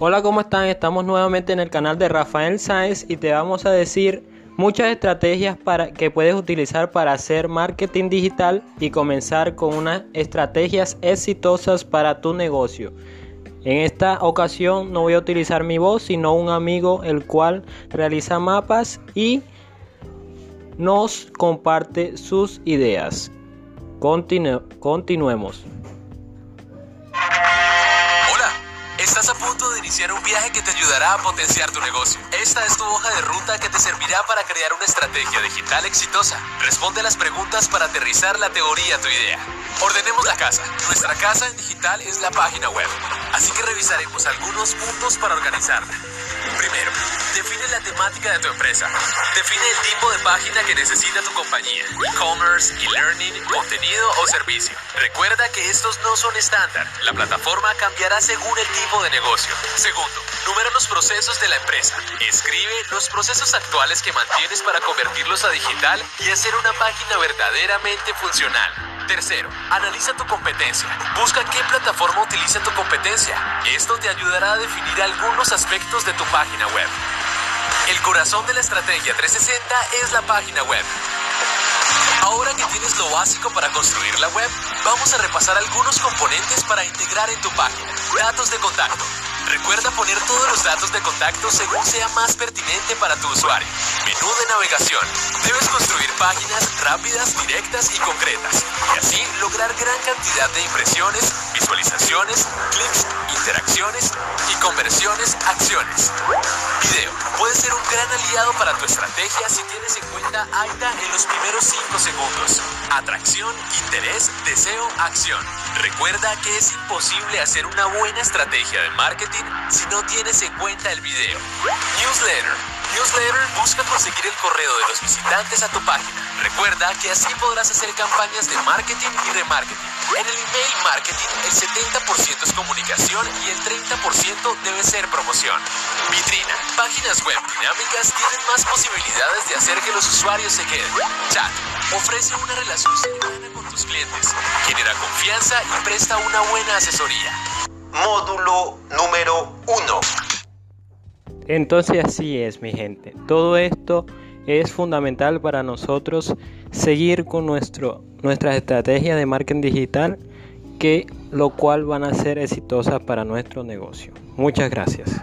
Hola, ¿cómo están? Estamos nuevamente en el canal de Rafael Sáenz y te vamos a decir muchas estrategias para, que puedes utilizar para hacer marketing digital y comenzar con unas estrategias exitosas para tu negocio. En esta ocasión no voy a utilizar mi voz, sino un amigo el cual realiza mapas y nos comparte sus ideas. continuemos. Estás a punto de iniciar un viaje que te ayudará a potenciar tu negocio. Esta es tu hoja de ruta que te servirá para crear una estrategia digital exitosa. Responde las preguntas para aterrizar la teoría a tu idea. Ordenemos la casa. Nuestra casa en digital es la página web. Así que revisaremos algunos puntos para organizarla. Primero, define la temática de tu empresa. Define el tipo de página que necesita tu compañía. E-commerce, e-learning, contenido o servicio. Recuerda que estos no son estándar. La plataforma cambiará según el tipo de negocio. Segundo, numera los procesos de la empresa. Escribe los procesos actuales que mantienes para convertirlos a digital y hacer una página verdaderamente funcional. Tercero, analiza tu competencia. Busca qué plataforma utiliza tu competencia. Esto te ayudará a definir algunos aspectos de tu página web. El corazón de la estrategia 360 es la página web. Ahora que tienes lo básico para construir la web, vamos a repasar algunos componentes para integrar en tu página. Datos de contacto. Recuerda poner todos los datos de contacto según sea más pertinente para tu usuario. Menú de navegación. Debes construir páginas rápidas, directas y concretas. Y así lograr gran cantidad de impresiones, visualizaciones, clics, interacciones y conversiones, acciones. Video. Puede ser un gran aliado para tu estrategia si tienes en cuenta AITA en los primeros 5 segundos. Atracción, interés, deseo, acción. Recuerda que es imposible hacer una buena estrategia de marketing si no tienes en cuenta el video. Newsletter. Newsletter busca conseguir el correo de los visitantes a tu página. Recuerda que así podrás hacer campañas de marketing y remarketing. En el email marketing, el 70% es comunicación y el 30% debe ser promoción. Vitrina. Páginas web dinámicas tienen más posibilidades de hacer que los usuarios se queden. Chat. Ofrece una relación cercana con tus clientes. Genera confianza y presta una buena asesoría. Módulo número 1. Entonces así es, mi gente. Todo esto es fundamental para nosotros seguir con nuestro, nuestras estrategias de marketing digital, que lo cual van a ser exitosas para nuestro negocio. Muchas gracias.